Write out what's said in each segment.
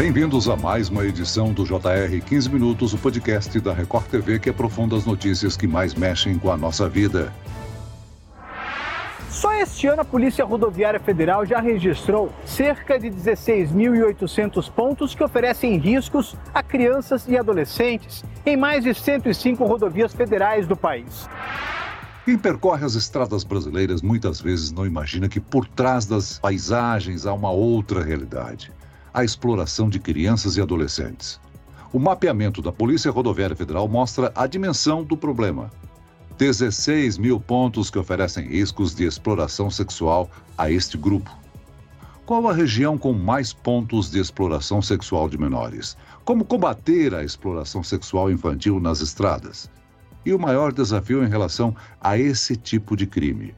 Bem-vindos a mais uma edição do JR 15 Minutos, o podcast da Record TV que aprofunda as notícias que mais mexem com a nossa vida. Só este ano a Polícia Rodoviária Federal já registrou cerca de 16.800 pontos que oferecem riscos a crianças e adolescentes em mais de 105 rodovias federais do país. Quem percorre as estradas brasileiras muitas vezes não imagina que por trás das paisagens há uma outra realidade a exploração de crianças e adolescentes. O mapeamento da Polícia Rodoviária Federal mostra a dimensão do problema. 16 mil pontos que oferecem riscos de exploração sexual a este grupo. Qual a região com mais pontos de exploração sexual de menores? Como combater a exploração sexual infantil nas estradas? E o maior desafio em relação a esse tipo de crime?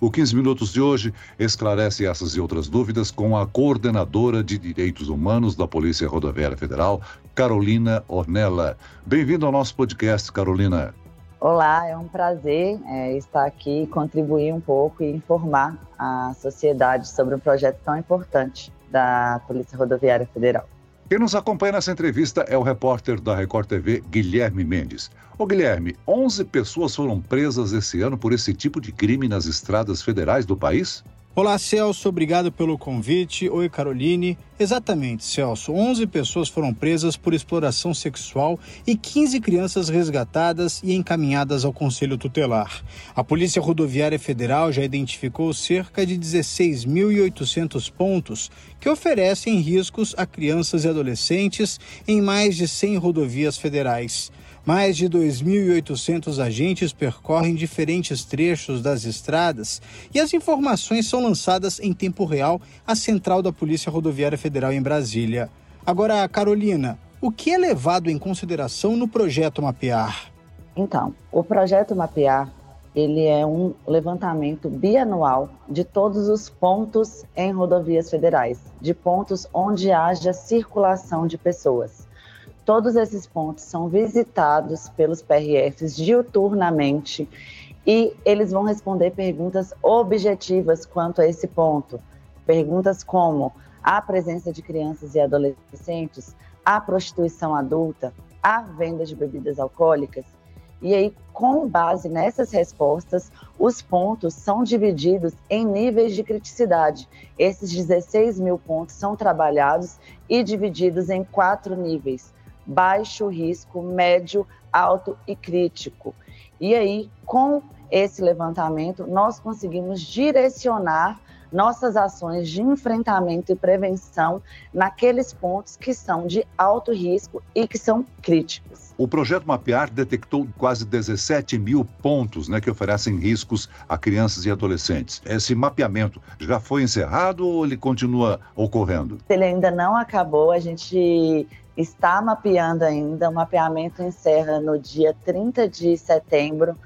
O 15 Minutos de hoje esclarece essas e outras dúvidas com a coordenadora de Direitos Humanos da Polícia Rodoviária Federal, Carolina Ornella. Bem-vindo ao nosso podcast, Carolina. Olá, é um prazer é, estar aqui, contribuir um pouco e informar a sociedade sobre um projeto tão importante da Polícia Rodoviária Federal. Quem nos acompanha nessa entrevista é o repórter da Record TV, Guilherme Mendes. Ô Guilherme, 11 pessoas foram presas esse ano por esse tipo de crime nas estradas federais do país? Olá, Celso, obrigado pelo convite. Oi, Caroline. Exatamente, Celso. 11 pessoas foram presas por exploração sexual e 15 crianças resgatadas e encaminhadas ao Conselho Tutelar. A Polícia Rodoviária Federal já identificou cerca de 16.800 pontos que oferecem riscos a crianças e adolescentes em mais de 100 rodovias federais. Mais de 2.800 agentes percorrem diferentes trechos das estradas e as informações são lançadas em tempo real à central da Polícia Rodoviária Federal em Brasília. Agora, Carolina, o que é levado em consideração no projeto Mapear? Então, o projeto Mapear ele é um levantamento bianual de todos os pontos em rodovias federais, de pontos onde haja circulação de pessoas. Todos esses pontos são visitados pelos PRFs diuturnamente e eles vão responder perguntas objetivas quanto a esse ponto. Perguntas como a presença de crianças e adolescentes, a prostituição adulta, a venda de bebidas alcoólicas. E aí, com base nessas respostas, os pontos são divididos em níveis de criticidade. Esses 16 mil pontos são trabalhados e divididos em quatro níveis baixo risco, médio, alto e crítico. E aí, com esse levantamento, nós conseguimos direcionar nossas ações de enfrentamento e prevenção naqueles pontos que são de alto risco e que são críticos. O projeto Mapear detectou quase 17 mil pontos né, que oferecem riscos a crianças e adolescentes. Esse mapeamento já foi encerrado ou ele continua ocorrendo? Ele ainda não acabou, a gente está mapeando ainda. O mapeamento encerra no dia 30 de setembro.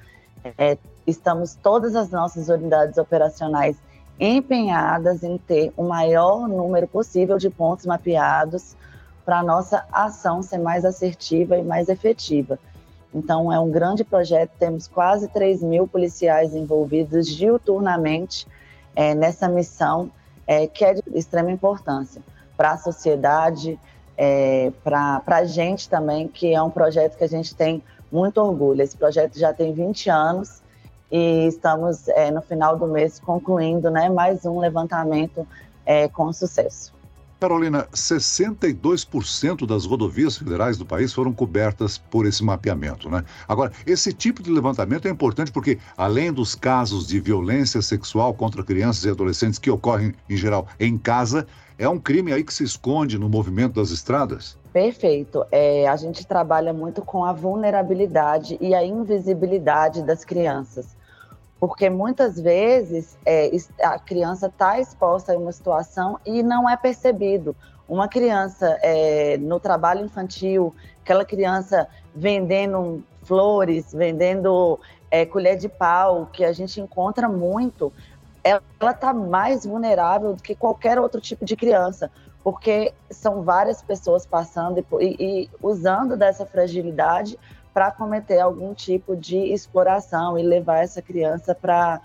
É, estamos todas as nossas unidades operacionais empenhadas em ter o maior número possível de pontos mapeados para a nossa ação ser mais assertiva e mais efetiva. Então, é um grande projeto, temos quase 3 mil policiais envolvidos diuturnamente é, nessa missão, é, que é de extrema importância para a sociedade, é, para a gente também, que é um projeto que a gente tem muito orgulho. Esse projeto já tem 20 anos e estamos é, no final do mês concluindo né, mais um levantamento é, com sucesso. Carolina, 62% das rodovias federais do país foram cobertas por esse mapeamento, né? Agora, esse tipo de levantamento é importante porque, além dos casos de violência sexual contra crianças e adolescentes que ocorrem, em geral, em casa, é um crime aí que se esconde no movimento das estradas? Perfeito. É, a gente trabalha muito com a vulnerabilidade e a invisibilidade das crianças. Porque muitas vezes é, a criança está exposta a uma situação e não é percebido. Uma criança é, no trabalho infantil, aquela criança vendendo flores, vendendo é, colher de pau, que a gente encontra muito, ela está mais vulnerável do que qualquer outro tipo de criança, porque são várias pessoas passando e, e, e usando dessa fragilidade para cometer algum tipo de exploração e levar essa criança para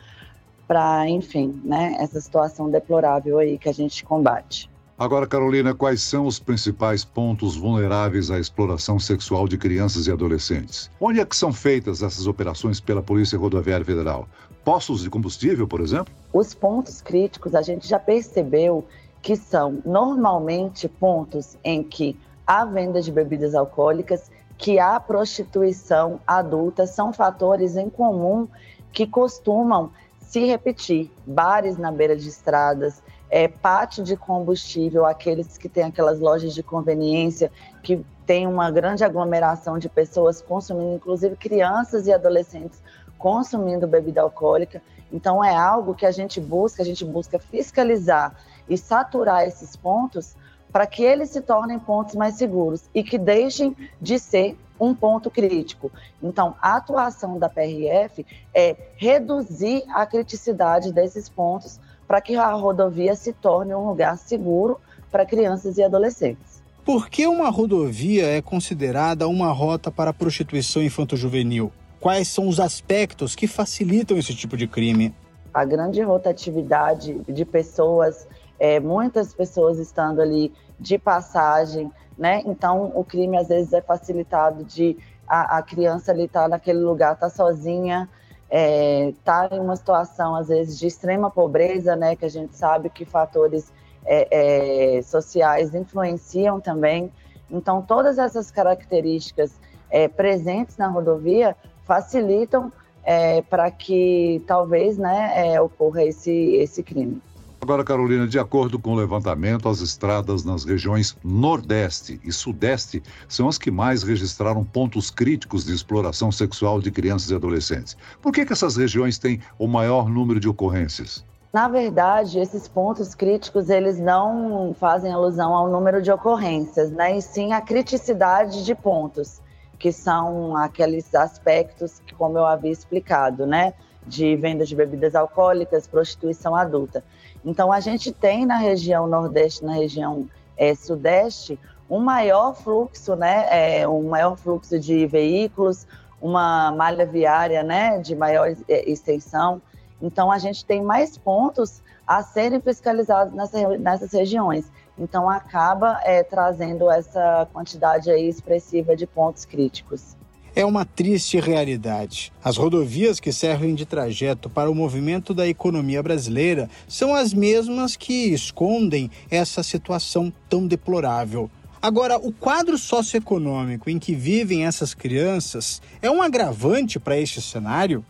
para, enfim, né, essa situação deplorável aí que a gente combate. Agora, Carolina, quais são os principais pontos vulneráveis à exploração sexual de crianças e adolescentes? Onde é que são feitas essas operações pela Polícia Rodoviária Federal? Postos de combustível, por exemplo? Os pontos críticos a gente já percebeu que são normalmente pontos em que há venda de bebidas alcoólicas, que há prostituição adulta, são fatores em comum que costumam se repetir. Bares na beira de estradas, é, pátio de combustível, aqueles que têm aquelas lojas de conveniência que tem uma grande aglomeração de pessoas consumindo, inclusive crianças e adolescentes consumindo bebida alcoólica. Então é algo que a gente busca, a gente busca fiscalizar e saturar esses pontos para que eles se tornem pontos mais seguros e que deixem de ser um ponto crítico. Então, a atuação da PRF é reduzir a criticidade desses pontos para que a rodovia se torne um lugar seguro para crianças e adolescentes. Por que uma rodovia é considerada uma rota para prostituição infanto-juvenil? Quais são os aspectos que facilitam esse tipo de crime? A grande rotatividade de pessoas, é, muitas pessoas estando ali de passagem, né? Então o crime às vezes é facilitado de a, a criança ali estar tá naquele lugar, tá sozinha, é, em uma situação, às vezes, de extrema pobreza, né, que a gente sabe que fatores é, é, sociais influenciam também. Então, todas essas características é, presentes na rodovia facilitam é, para que talvez né, é, ocorra esse, esse crime. Agora, Carolina, de acordo com o levantamento, as estradas nas regiões Nordeste e Sudeste são as que mais registraram pontos críticos de exploração sexual de crianças e adolescentes. Por que, que essas regiões têm o maior número de ocorrências? Na verdade, esses pontos críticos, eles não fazem alusão ao número de ocorrências, né? E sim à criticidade de pontos, que são aqueles aspectos que, como eu havia explicado, né? De venda de bebidas alcoólicas, prostituição adulta. Então, a gente tem na região Nordeste, na região é, Sudeste, um maior fluxo, né, é, um maior fluxo de veículos, uma malha viária, né, de maior é, extensão. Então, a gente tem mais pontos a serem fiscalizados nessa, nessas regiões. Então, acaba é, trazendo essa quantidade aí expressiva de pontos críticos é uma triste realidade. As rodovias que servem de trajeto para o movimento da economia brasileira são as mesmas que escondem essa situação tão deplorável. Agora, o quadro socioeconômico em que vivem essas crianças é um agravante para este cenário?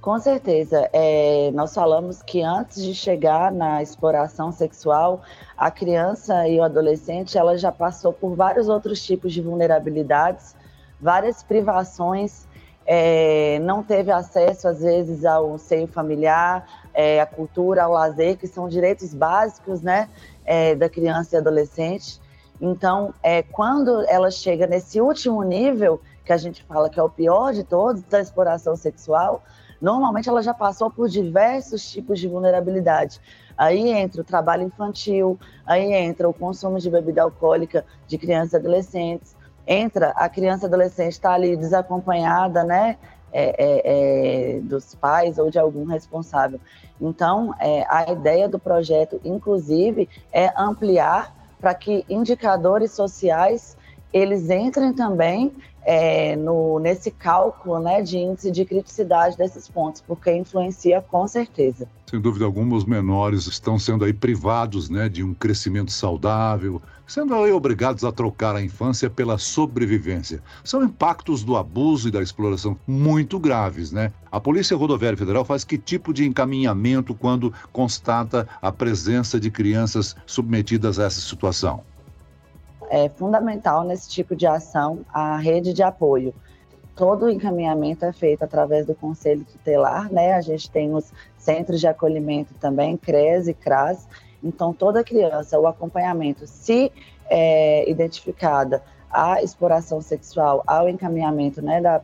Com certeza. É, nós falamos que antes de chegar na exploração sexual, a criança e o adolescente ela já passou por vários outros tipos de vulnerabilidades várias privações, é, não teve acesso, às vezes, ao seio familiar, é, à cultura, ao lazer, que são direitos básicos né, é, da criança e adolescente. Então, é, quando ela chega nesse último nível, que a gente fala que é o pior de todos, da exploração sexual, normalmente ela já passou por diversos tipos de vulnerabilidade. Aí entra o trabalho infantil, aí entra o consumo de bebida alcoólica de crianças e adolescentes, entra, a criança adolescente está ali desacompanhada, né? É, é, é, dos pais ou de algum responsável. Então, é, a ideia do projeto, inclusive, é ampliar para que indicadores sociais eles entrem também é, no, nesse cálculo né, de índice de criticidade desses pontos, porque influencia com certeza. Sem dúvida alguma, os menores estão sendo aí privados né, de um crescimento saudável, sendo aí obrigados a trocar a infância pela sobrevivência. São impactos do abuso e da exploração muito graves, né? A Polícia Rodoviária Federal faz que tipo de encaminhamento quando constata a presença de crianças submetidas a essa situação? É fundamental nesse tipo de ação a rede de apoio. Todo o encaminhamento é feito através do Conselho Tutelar, né? A gente tem os centros de acolhimento também, CRES e CRAS. Então, toda criança, o acompanhamento, se é, identificada a exploração sexual, ao encaminhamento né, da,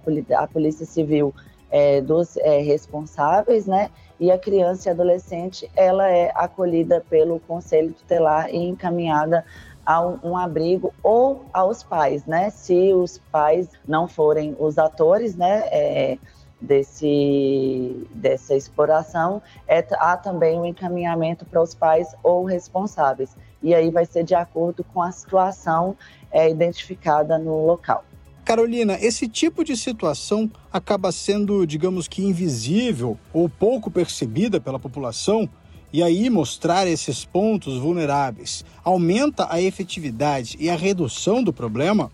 Polícia Civil é, dos é, responsáveis, né? E a criança e adolescente, ela é acolhida pelo Conselho Tutelar e encaminhada a um, abrigo ou aos pais, né? Se os pais não forem os atores, né? É, desse, dessa exploração, é, há também um encaminhamento para os pais ou responsáveis. E aí vai ser de acordo com a situação é, identificada no local. Carolina, esse tipo de situação acaba sendo, digamos que, invisível ou pouco percebida pela população, e aí mostrar esses pontos vulneráveis aumenta a efetividade e a redução do problema?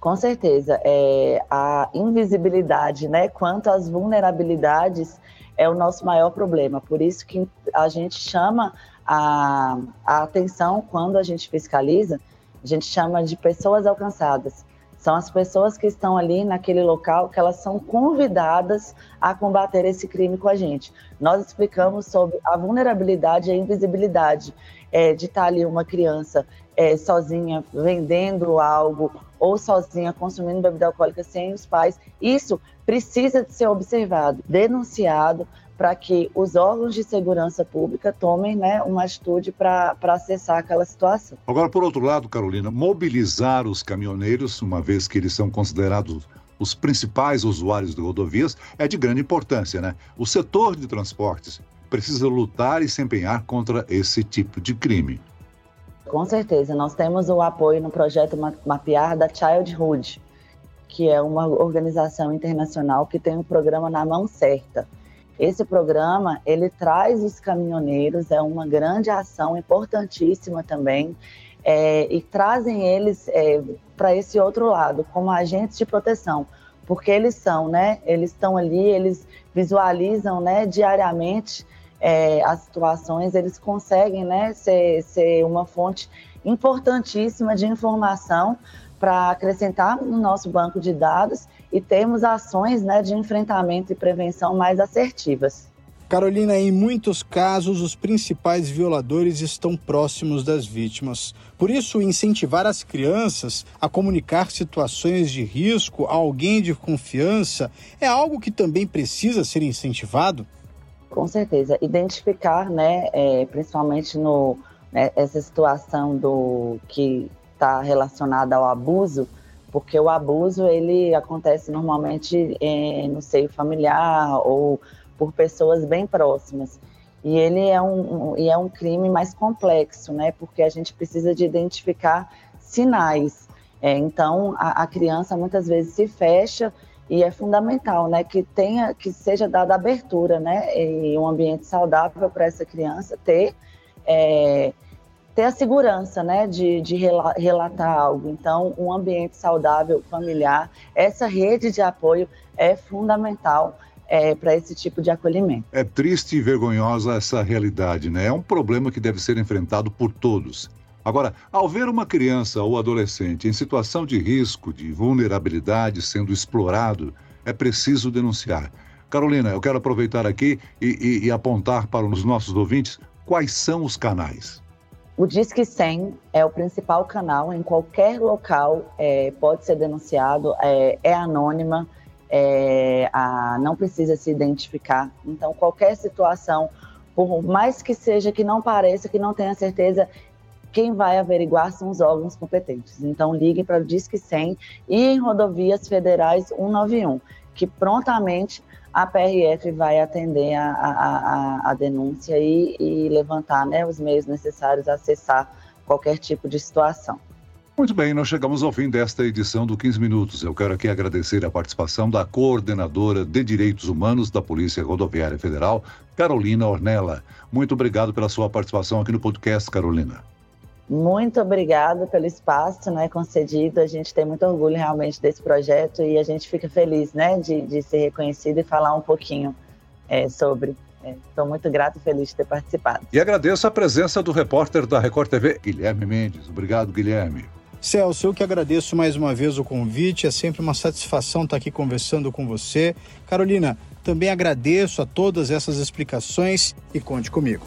Com certeza. É, a invisibilidade, né, quanto às vulnerabilidades, é o nosso maior problema. Por isso que a gente chama a, a atenção quando a gente fiscaliza, a gente chama de pessoas alcançadas. São as pessoas que estão ali naquele local que elas são convidadas a combater esse crime com a gente. Nós explicamos sobre a vulnerabilidade e a invisibilidade é, de estar ali uma criança é, sozinha vendendo algo ou sozinha consumindo bebida alcoólica sem os pais. Isso precisa de ser observado, denunciado, para que os órgãos de segurança pública tomem né, uma atitude para acessar aquela situação. Agora, por outro lado, Carolina, mobilizar os caminhoneiros, uma vez que eles são considerados os principais usuários de rodovias, é de grande importância, né? O setor de transportes precisa lutar e se empenhar contra esse tipo de crime. Com certeza, nós temos o apoio no projeto Mapear da Childhood, que é uma organização internacional que tem um programa na mão certa esse programa ele traz os caminhoneiros, é uma grande ação importantíssima também, é, e trazem eles é, para esse outro lado como agentes de proteção, porque eles são, né? Eles estão ali, eles visualizam, né? Diariamente é, as situações, eles conseguem, né? Ser, ser uma fonte importantíssima de informação para acrescentar no nosso banco de dados e termos ações né, de enfrentamento e prevenção mais assertivas. Carolina, em muitos casos, os principais violadores estão próximos das vítimas. Por isso, incentivar as crianças a comunicar situações de risco a alguém de confiança é algo que também precisa ser incentivado? Com certeza. Identificar, né, é, principalmente no né, essa situação do que está relacionada ao abuso, porque o abuso ele acontece normalmente é, no seio familiar ou por pessoas bem próximas. E ele é um, um, e é um crime mais complexo, né? Porque a gente precisa de identificar sinais. É, então, a, a, criança muitas vezes se fecha e é fundamental, né? Que tenha, que seja dada abertura, né? E um ambiente saudável para essa criança ter é, ter a segurança né, de, de relatar algo. Então, um ambiente saudável, familiar, essa rede de apoio é fundamental é, para esse tipo de acolhimento. É triste e vergonhosa essa realidade, né? É um problema que deve ser enfrentado por todos. Agora, ao ver uma criança ou adolescente em situação de risco, de vulnerabilidade sendo explorado, é preciso denunciar. Carolina, eu quero aproveitar aqui e, e, e apontar para os nossos ouvintes quais são os canais. O Disque 100 é o principal canal, em qualquer local é, pode ser denunciado, é, é anônima, é, a, não precisa se identificar. Então, qualquer situação, por mais que seja que não pareça, que não tenha certeza, quem vai averiguar são os órgãos competentes. Então, liguem para o Disque 100 e em rodovias federais 191, que prontamente a PRF vai atender a, a, a, a denúncia e, e levantar né, os meios necessários a acessar qualquer tipo de situação. Muito bem, nós chegamos ao fim desta edição do 15 Minutos. Eu quero aqui agradecer a participação da coordenadora de Direitos Humanos da Polícia Rodoviária Federal, Carolina Ornella. Muito obrigado pela sua participação aqui no podcast, Carolina. Muito obrigada pelo espaço né, concedido. A gente tem muito orgulho realmente desse projeto e a gente fica feliz né, de, de ser reconhecido e falar um pouquinho é, sobre. Estou é, muito grato e feliz de ter participado. E agradeço a presença do repórter da Record TV, Guilherme Mendes. Obrigado, Guilherme. Celso, eu que agradeço mais uma vez o convite. É sempre uma satisfação estar aqui conversando com você. Carolina, também agradeço a todas essas explicações e conte comigo.